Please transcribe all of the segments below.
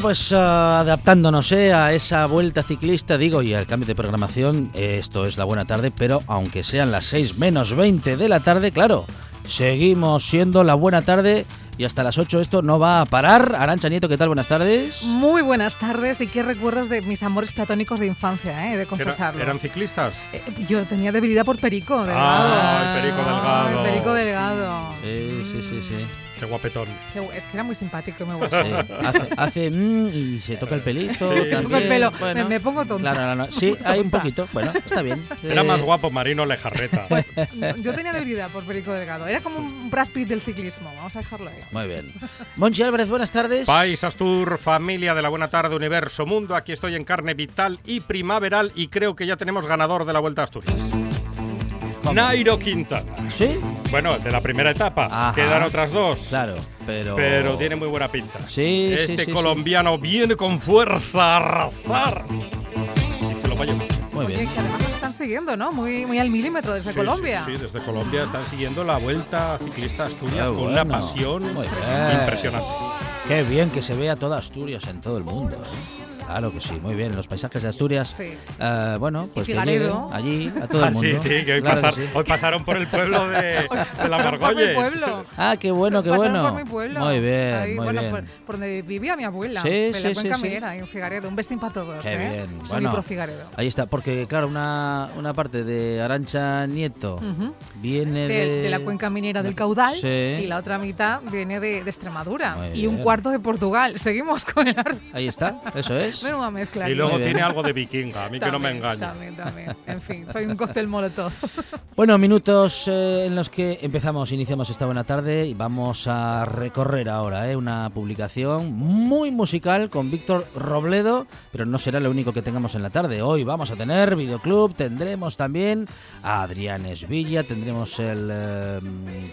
Bueno, pues ah, adaptándonos eh, a esa vuelta ciclista, digo, y al cambio de programación, eh, esto es la buena tarde, pero aunque sean las 6 menos 20 de la tarde, claro, seguimos siendo la buena tarde y hasta las 8 esto no va a parar. Arancha Nieto, ¿qué tal? Buenas tardes. Muy buenas tardes y qué recuerdos de mis amores platónicos de infancia, ¿eh? de confesarlo. ¿Eran ciclistas? Eh, yo tenía debilidad por Perico Delgado. Ah, el Perico Delgado. Ay, Perico Delgado. Sí, sí, sí, sí. Qué guapetón. Es que era muy simpático me. Sí, hace, hace, mm, y se toca el pelito. Sí. Me toco el pelo, bueno. me, me pongo tonta. Claro, no, no. Sí, hay un poquito. Bueno, está bien. Era Eh, más guapo Marino Lejarreta. Pues yo tenía debilidad por Perico Delgado. Era como un Brad Pitt del ciclismo. Vamos a dejarlo ahí. Muy bien. Monchi Álvarez, buenas tardes. País Astur, familia de la Buena Tarde, Universo, Mundo. Aquí estoy en carne vital y primaveral y creo que ya tenemos ganador de la Vuelta a Asturias. Nairo Quintana. ¿Sí? Bueno, de la primera etapa. Ajá. Quedan otras dos. Claro, pero... Pero tiene muy buena pinta. Sí, sí, Este sí, colombiano viene con fuerza a arrasar. Y se lo va a llevar. Muy Oye, bien. que además nos están siguiendo, ¿no? Muy, muy al milímetro desde Sí, Colombia. Sí, sí, desde Colombia están siguiendo la Vuelta Ciclista Asturias Qué con una pasión Muy bien. impresionante. Qué bien que se vea toda Asturias en todo el mundo. ¿eh? Claro que sí, muy bien. Los paisajes de Asturias. Sí. eh, bueno, pues que Figaredo. lleguen allí a todo Ah, el mundo. sí, sí, que hoy, Claro pasar- sí. hoy pasaron por el pueblo de, de la Por mi Margolles. pueblo. Ah, qué bueno, qué Pasaron bueno. por mi pueblo. Muy bien, Ahí, muy bueno, bien. Por, por donde vivía mi abuela. Sí, en sí, la sí, cuenca sí. minera, en Figaredo. Un bestín para todos. Qué ¿eh? bien. Soy Bueno, pro Figaredo. ahí está, porque claro, una, una parte de Arancha Nieto Ujú. viene de... de, de la cuenca minera del caudal Sí. y la otra mitad viene de, de Extremadura Muy y un bien. cuarto de Portugal. Seguimos con el arte. Ahí está, eso es. Menuda mezcla. Y luego tiene algo de vikinga, a mí que no me También, engañe. También, también. En fin, soy un cóctel molotov. Bueno, minutos eh, en los que empezamos, iniciamos esta buena tarde y vamos a recorrer ahora eh, una publicación muy musical con Víctor Robledo, pero no será lo único que tengamos en la tarde. Hoy vamos a tener videoclub, tendremos también a Adrián Esvilla, tendremos el, eh,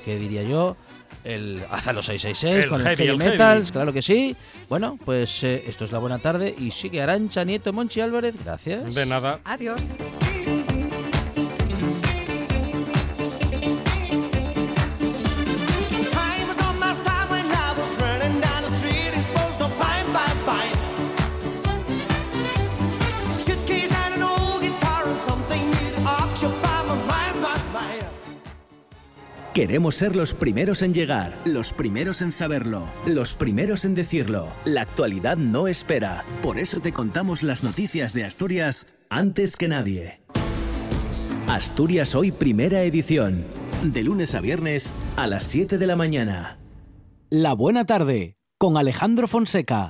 ¿qué diría yo? El Azalo 666 El con heavy, el Heavy el Metals, heavy. claro que sí. Bueno, pues eh, esto es la buena tarde y sigue Arancha Nieto Monchi Álvarez, gracias. De nada. Adiós. Queremos ser los primeros en llegar, los primeros en saberlo, los primeros en decirlo. La actualidad no espera. Por eso te contamos las noticias de Asturias antes que nadie. Asturias Hoy Primera Edición. De lunes a viernes a las 7 de la mañana. La buena tarde con Alejandro Fonseca.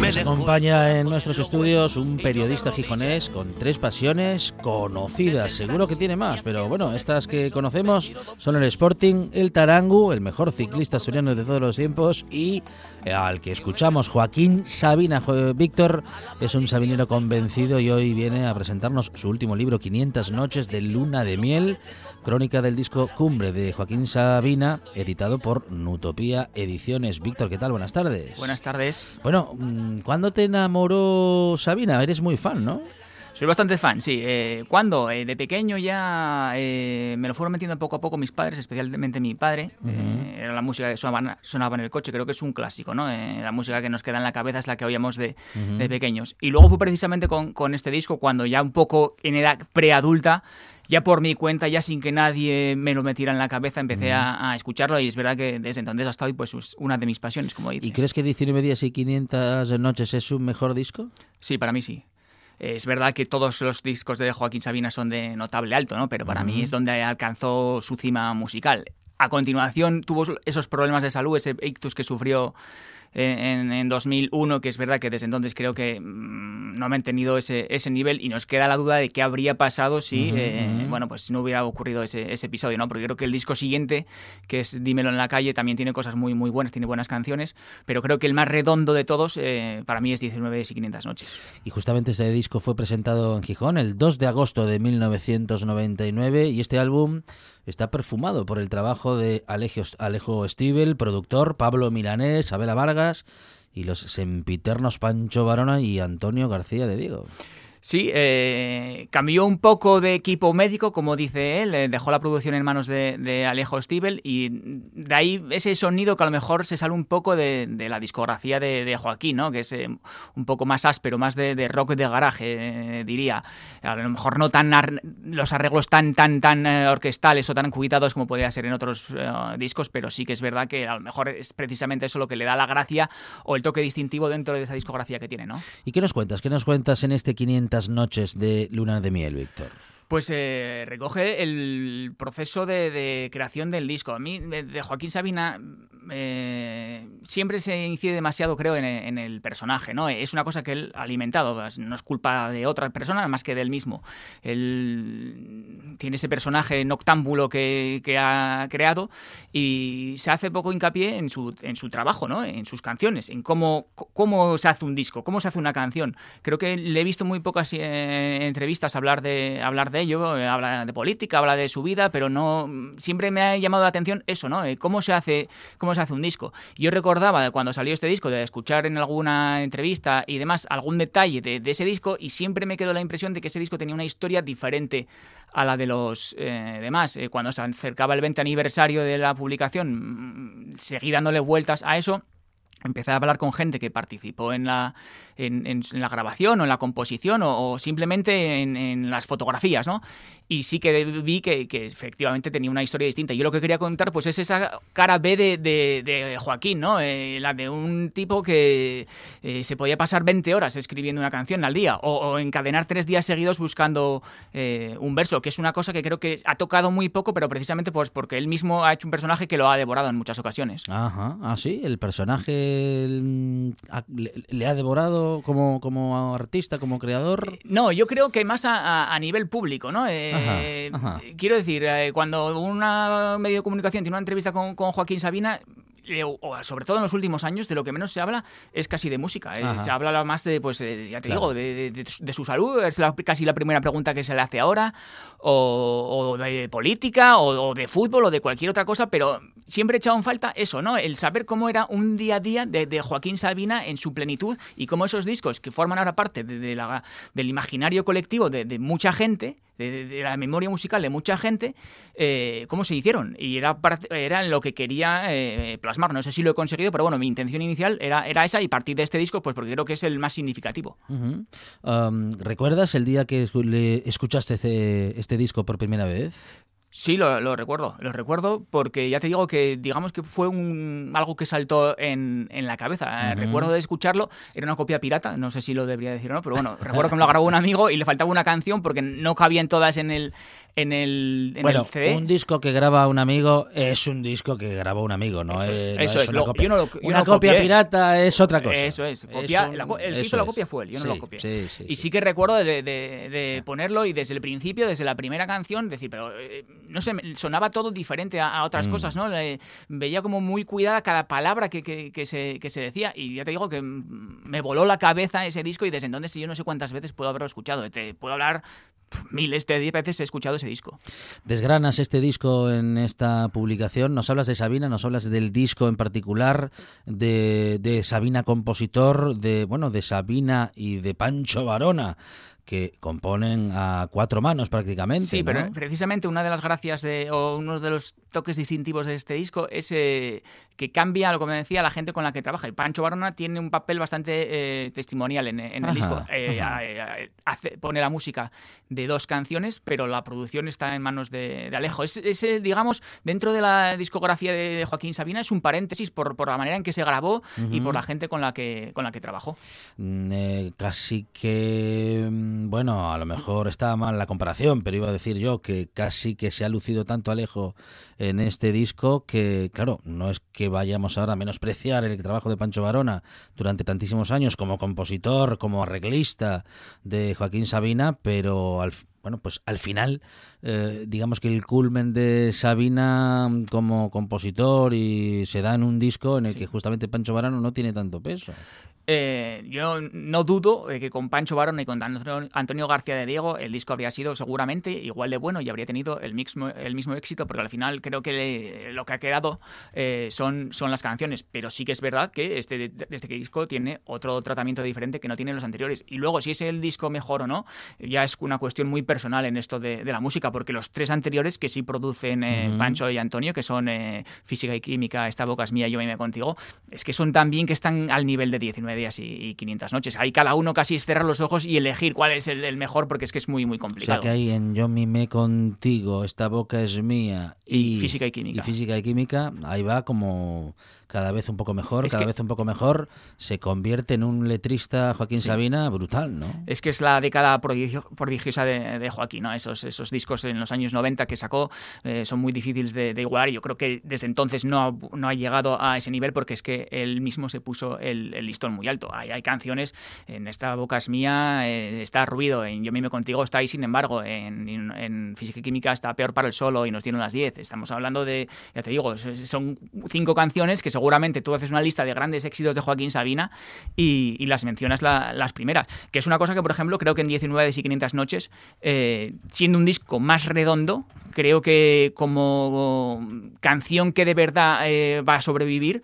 Nos acompaña en nuestros estudios un periodista gijonés con tres pasiones conocidas. Seguro que tiene más, pero bueno, estas que conocemos son el Sporting, el Tarangu, el mejor ciclista asturiano de todos los tiempos y eh, al que escuchamos, Joaquín Sabina. Jo- Víctor es un sabinero convencido y hoy viene a presentarnos su último libro, 500 noches de luna de miel, crónica del disco Cumbre de Joaquín Sabina, editado por Nutopía Ediciones. Víctor, ¿qué tal? Buenas tardes. Buenas tardes. Bueno, mm, ¿cuándo te enamoró Sabina? Eres muy fan, ¿no? Soy bastante fan, sí. Eh, ¿Cuándo? Eh, de pequeño ya eh, me lo fueron metiendo poco a poco mis padres, especialmente mi padre. Eh, era la música que sonaba, sonaba en el coche, creo que es un clásico, ¿no? Eh, la música que nos queda en la cabeza es la que oíamos de, de pequeños. Y luego fue precisamente con, con este disco cuando ya un poco en edad preadulta, ya por mi cuenta, ya sin que nadie me lo metiera en la cabeza, empecé a, a escucharlo y es verdad que desde entonces hasta hoy pues es una de mis pasiones, como dices. ¿Y crees que 19 días y 500 noches es su mejor disco? Sí, para mí sí. Es verdad que todos los discos de Joaquín Sabina son de notable alto, ¿no? Pero para mí es donde alcanzó su cima musical. A continuación tuvo esos problemas de salud, ese ictus que sufrió en, en 2001, que es verdad que desde entonces creo que mm, no ha mantenido ese, ese nivel y nos queda la duda de qué habría pasado si, eh, bueno, pues si no hubiera ocurrido ese, ese episodio, ¿no? Porque creo que el disco siguiente, que es Dímelo en la calle, también tiene cosas muy, muy buenas, tiene buenas canciones, pero creo que el más redondo de todos eh, para mí es 19 y 500 noches. Y justamente este disco fue presentado en Gijón el 2 de agosto de 1999 y este álbum está perfumado por el trabajo de Alejo, Alejo Stivel, productor, Pablo Milanés, Abela Vargas y los sempiternos Pancho Barona y Antonio García de Diego. Sí, eh, cambió un poco de equipo médico, como dice él, eh, dejó la producción en manos de, de Alejo Stivel y de ahí ese sonido que a lo mejor se sale un poco de, la discografía de, Joaquín, ¿no? que es eh, un poco más áspero, más de, rock de garaje, eh, diría. A lo mejor no tan los arreglos tan tan tan orquestales o tan cuidados como podría ser en otros discos, pero sí que es verdad que a lo mejor es precisamente eso lo que le da la gracia o el toque distintivo dentro de esa discografía que tiene, ¿no? ¿Y qué nos cuentas? ¿Qué nos cuentas en este 500 noches de Luna de Miel, Víctor? Pues eh, recoge el proceso de, creación del disco. A mí, de Joaquín Sabina, eh, siempre se incide demasiado, creo, en, el personaje, ¿no? Es una cosa que él ha alimentado, pues, no es culpa de otra persona más que del mismo. Él tiene ese personaje noctámbulo que, que ha creado y se hace poco hincapié en su, en su trabajo, ¿no? En sus canciones, en cómo, cómo se hace un disco, cómo se hace una canción. Creo que le he visto muy pocas eh, entrevistas hablar de, hablar de ello, eh, habla de política, habla de su vida, pero no siempre me ha llamado la atención eso, ¿no? Cómo se hace cómo hace un disco. Yo recordaba de cuando salió este disco de escuchar en alguna entrevista y demás algún detalle de, ese disco y siempre me quedó la impresión de que ese disco tenía una historia diferente a la de los eh, demás. Eh, cuando se acercaba el 20 aniversario de la publicación, mm, seguí dándole vueltas a eso. Empecé a hablar con gente que participó en la, en, en- la grabación o en la composición o, simplemente en, las fotografías, ¿no? Y sí que vi que, que efectivamente tenía una historia distinta. Yo lo que quería contar pues es esa cara B de, de- Joaquín, ¿no? Eh, la de un tipo que eh, se podía pasar 20 horas escribiendo una canción al día o, encadenar tres días seguidos buscando eh, un verso, que es una cosa que creo que ha tocado muy poco, pero precisamente pues porque él mismo ha hecho un personaje que lo ha devorado en muchas ocasiones. Ajá, ah, sí, el personaje le, le ha devorado como, como artista, como creador. No, yo creo que más a, nivel público, ¿no? Eh, Ajá, ajá. Quiero decir, eh, cuando una medio de comunicación tiene una entrevista con, con Joaquín Sabina, eh, o sobre todo en los últimos años, de lo que menos se habla es casi de música. eh, Ajá. se habla más de, pues, eh, ya te Claro. digo, de- de su salud, es la- casi la primera pregunta que se le hace ahora, o, o de política, o, o de fútbol, o de cualquier otra cosa, pero siempre he echado en falta eso, ¿no? El saber cómo era un día a día de, Joaquín Sabina en su plenitud y cómo esos discos que forman ahora parte de, la- del imaginario colectivo de, mucha gente, de, la memoria musical de mucha gente, eh, cómo se hicieron. Y era, era lo que quería eh, plasmar. No sé si lo he conseguido, pero bueno, mi intención inicial era, esa y partir de este disco, pues porque creo que es el más significativo. ¿Recuerdas el día que escuchaste este disco por primera vez? Sí, lo, lo recuerdo, lo recuerdo porque ya te digo que digamos que fue un, algo que saltó en, en la cabeza. Eh. Recuerdo de escucharlo, era una copia pirata, no sé si lo debería decir o no, pero bueno, recuerdo que me lo grabó un amigo y le faltaba una canción porque no cabían todas en el, en el, en bueno, el CD. un disco que graba un amigo es un disco que graba un amigo, no Eso es, es, no eso es es, una lo- copia. no lo- una no copia pirata es otra cosa. Eso es, copia- un- la co- el que hizo la copia fue él, yo no Sí, lo copié. Sí, sí, Y sí. sí que recuerdo de, de- de ponerlo y desde el principio, desde la primera canción, decir, pero eh, no sé, sonaba todo diferente a, a otras Mm. cosas, ¿no? Le- veía como muy cuidada cada palabra que, que- que se, que se decía y ya te digo que me voló la cabeza ese disco y desde entonces yo no sé cuántas veces puedo haberlo escuchado. Te puedo hablar miles de veces he escuchado ese disco. Desgranas este disco en esta publicación, nos hablas de Sabina, nos hablas del disco en particular, de, de Sabina compositor, de bueno, de Sabina y de Pancho Varona, que componen a cuatro manos prácticamente. Sí, ¿no? pero precisamente una de las gracias de, o uno de los toques distintivos de este disco es eh, que cambia, lo que me decía, la gente con la que trabaja. Y Pancho Barona tiene un papel bastante eh, testimonial en, en el Ajá, disco. Eh, ajá. a- a- hace- pone la música de dos canciones, pero la producción está en manos de, de Alejo. Es, es, eh, digamos, dentro de la discografía de, de Joaquín Sabina, es un paréntesis por, por la manera en que se grabó y por la gente con la que, con la que trabajó. Mm, eh, casi que, mm, bueno, a lo mejor está mal la comparación, pero iba a decir yo que casi que se ha lucido tanto Alejo en este disco que, claro, no es que vayamos ahora a menospreciar el trabajo de Pancho Varona durante tantísimos años como compositor, como arreglista de Joaquín Sabina, pero al, bueno, pues al final, eh, digamos que el culmen de Sabina mm, como compositor y se da en un disco en el que justamente Pancho Varano no tiene tanto peso. Eh, yo no dudo que con Pancho Barón y con Antonio- Antonio García de Diego el disco habría sido seguramente igual de bueno y habría tenido el mismo, el mismo éxito, porque al final creo que le- lo que ha quedado eh, son, son las canciones. Pero sí que es verdad que este, este disco tiene otro tratamiento diferente que no tienen los anteriores. Y luego, si es el disco mejor o no, ya es una cuestión muy personal en esto de, de la música, porque los tres anteriores que sí producen eh. Pancho y Antonio, que son eh, Física y Química, Esta boca es mía, yo me contigo, es que son también que están al nivel de 19 días y, y 500 noches. Ahí cada uno casi es cerrar los ojos y elegir cuál es el, el mejor, porque es que es muy, muy O sea complicado. que hay en Yo mimé contigo, esta boca es mía y, Y física y química. y física y química, ahí va como cada vez un poco mejor, Es cada que- vez un poco mejor, se convierte en un letrista Joaquín Sí. Sabina brutal, ¿no? Es que es la década prodigio- prodigiosa de, de Joaquín, ¿no? Esos, esos discos en los años 90 que sacó eh, son muy difíciles de, de igualar yo creo que desde entonces no ha, no ha llegado a ese nivel porque es que él mismo se puso el, listón muy alto. Hay, hay canciones, en Esta boca es mía, eh, está Ruido, en Yo mime contigo está ahí, sin embargo, en, Física y Química está Peor para el solo y nos dieron las 10. Estamos hablando de, ya te digo, son cinco canciones que seguramente tú haces una lista de grandes éxitos de Joaquín Sabina y, las mencionas la- las primeras. Que es una cosa que, por ejemplo, creo que en 19 y 500 noches, siendo un disco más redondo, creo que como canción que de verdad eh, va a sobrevivir,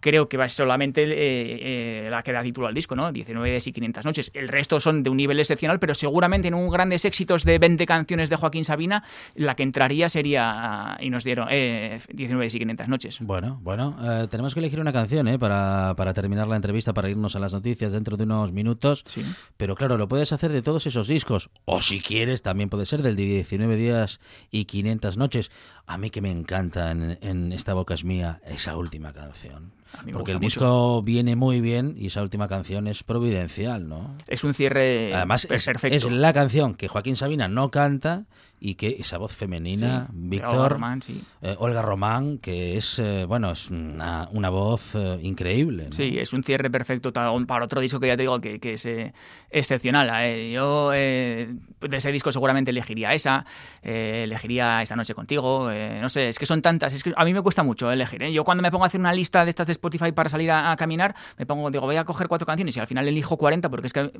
creo que va solamente eh, eh, la que da título al disco, ¿no? 19 y 500 noches. El resto son de un nivel excepcional, pero seguramente en un grandes éxitos de 20 canciones de Joaquín Sabina, la que entraría sería, y nos dieron, eh, 19 y 500 noches. Bueno, bueno, eh, tenemos que elegir una canción ¿eh? para, para terminar la entrevista, para irnos a las noticias dentro de unos minutos. Sí. Pero claro, lo puedes hacer de todos esos discos. O si quieres, también puede ser del de 19 días y 500 noches. A mí que me encanta en, en Esta boca es mía esa última canción. Porque el mucho. disco viene muy bien y esa última canción es providencial, ¿no? Es un cierre Además, es, perfecto. es la canción que Joaquín Sabina no canta y que esa voz femenina, Sí, Víctor, Olga Román, sí. eh, Olga Román, que es, eh, bueno, es una, una voz eh, increíble. ¿no? Sí, es un cierre perfecto para otro disco que ya te digo que, que es eh, excepcional. Yo eh, de ese disco seguramente elegiría esa, eh, elegiría Esta noche contigo, no sé, es que son tantas, es que a mí me cuesta mucho elegir. ¿eh? Yo cuando me pongo a hacer una lista de estas de Spotify para salir a, a caminar, me pongo, digo, voy a coger cuatro canciones y al final elijo 40 porque es que...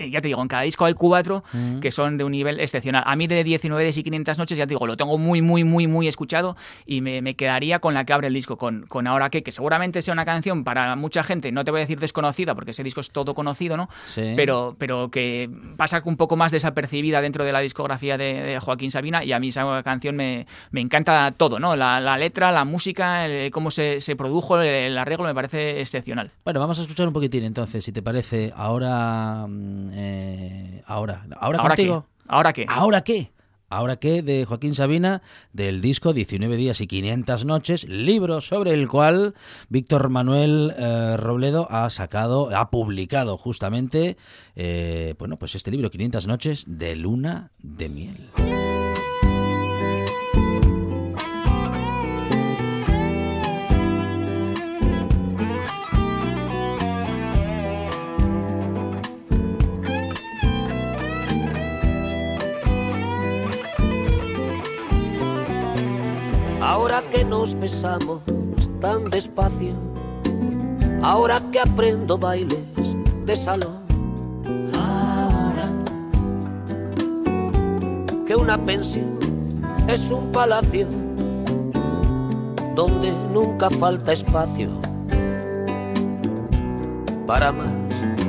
eh, Ya te digo, en cada disco hay cuatro Mm. que son de un nivel excepcional. A mí de 19 y 500 noches, ya te digo, lo tengo muy, muy, muy, muy escuchado y me, me quedaría con la que abre el disco, con, con Ahora qué, que seguramente sea una canción para mucha gente, no te voy a decir desconocida, porque ese disco es todo conocido, ¿no? Sí. Pero, pero que pasa un poco más desapercibida dentro de la discografía de, de Joaquín Sabina y a mí esa canción me, me encanta todo, ¿no? La, la letra, la música, el- cómo se, se produjo, el, el arreglo me parece excepcional. Bueno, vamos a escuchar un poquitín entonces, si te parece. Ahora. Eh, ahora. ¿Ahora ¿Ahora contigo? qué? ¿Ahora qué? ¿Ahora qué? Ahora que de Joaquín Sabina, del disco 19 días y 500 noches, libro sobre el cual Víctor Manuel eh, Robledo ha sacado, ha publicado justamente, eh, bueno, pues este libro 500 noches de luna de miel. Nos besamos tan despacio, ahora que aprendo bailes de salón, ahora que una pensión es un palacio donde nunca falta espacio para más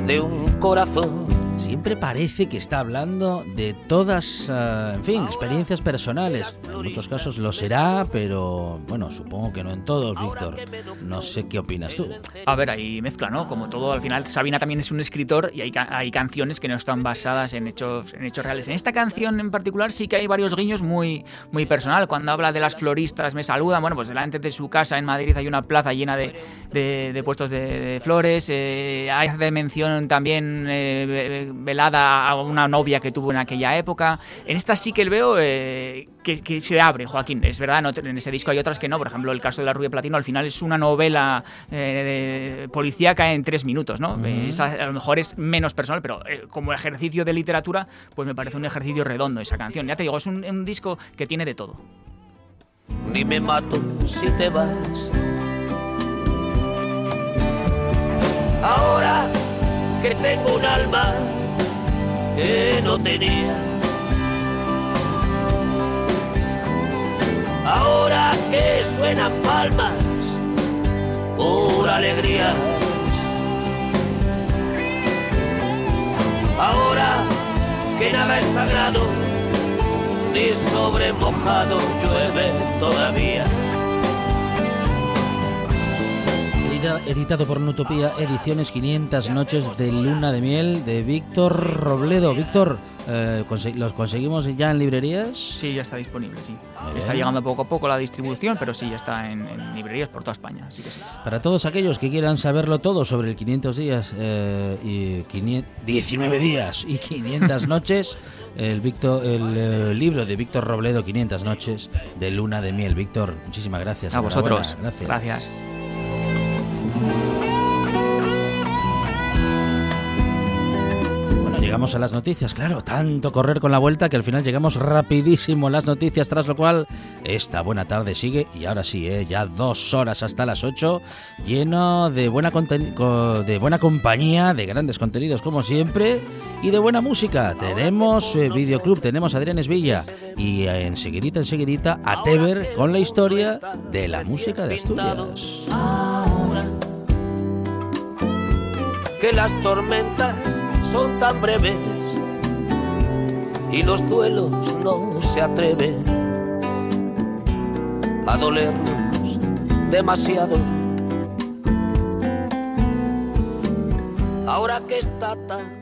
de un corazón. Siempre parece que está hablando de todas, eh, en fin, experiencias personales. En muchos casos lo será, pero bueno, supongo que no en todos, Víctor. No sé qué opinas tú. A ver, hay mezcla, ¿no? Como todo, al final Sabina también es un escritor y hay, hay canciones que no están basadas en hechos, en hechos reales. En esta canción en particular sí que hay varios guiños muy, muy personal. Cuando habla de las floristas me saludan, bueno, pues delante de su casa en Madrid hay una plaza llena de, de- puestos de, de flores. eh, hay mención también eh, velada a una novia que tuvo en aquella época. En esta sí que veo eh, que, que se abre, Joaquín. Es verdad, no, en ese disco hay otras que no. Por ejemplo, el caso de la Rubia Platino al final es una novela eh, policíaca en tres minutos, ¿no? Esa a lo mejor es menos personal, pero eh, como ejercicio de literatura, pues me parece un ejercicio redondo esa canción. Ya te digo, es un, un disco que tiene de todo. ni me mato si te vas. Ahora que tengo un alma que no tenía. Ahora que suenan palmas por alegrías. Ahora que nada es sagrado ni sobre mojado llueve todavía. Editado por Nutopía Ediciones 500 Noches de Luna de Miel de Víctor Robledo. Víctor, eh, ¿los conseguimos ya en librerías? Sí, ya está disponible, sí. Está llegando poco a poco la distribución, pero sí, ya está en, en librerías por toda España, así que sí. Para todos aquellos que quieran saberlo todo sobre el 500 días eh, y 500 19 días y 500 noches, el, Víctor, el eh, libro de Víctor Robledo, 500 noches de Luna de Miel. Víctor, muchísimas gracias. A vosotros. Gracias. Llegamos a las noticias, claro, tanto correr con la vuelta que al final llegamos rapidísimo a las noticias, tras lo cual esta buena tarde sigue y ahora sí, ¿eh? ya dos horas hasta las 8, lleno de buena, de buena compañía, de grandes contenidos como siempre y de buena música. Tenemos eh, videoclub, tenemos a Adrián Esvilla y enseguidita, enseguidita a Teber con la historia de la música de Asturias. Ahora que las tormentas son tan breves y los duelos no se atreven a dolernos demasiado. Ahora que está tan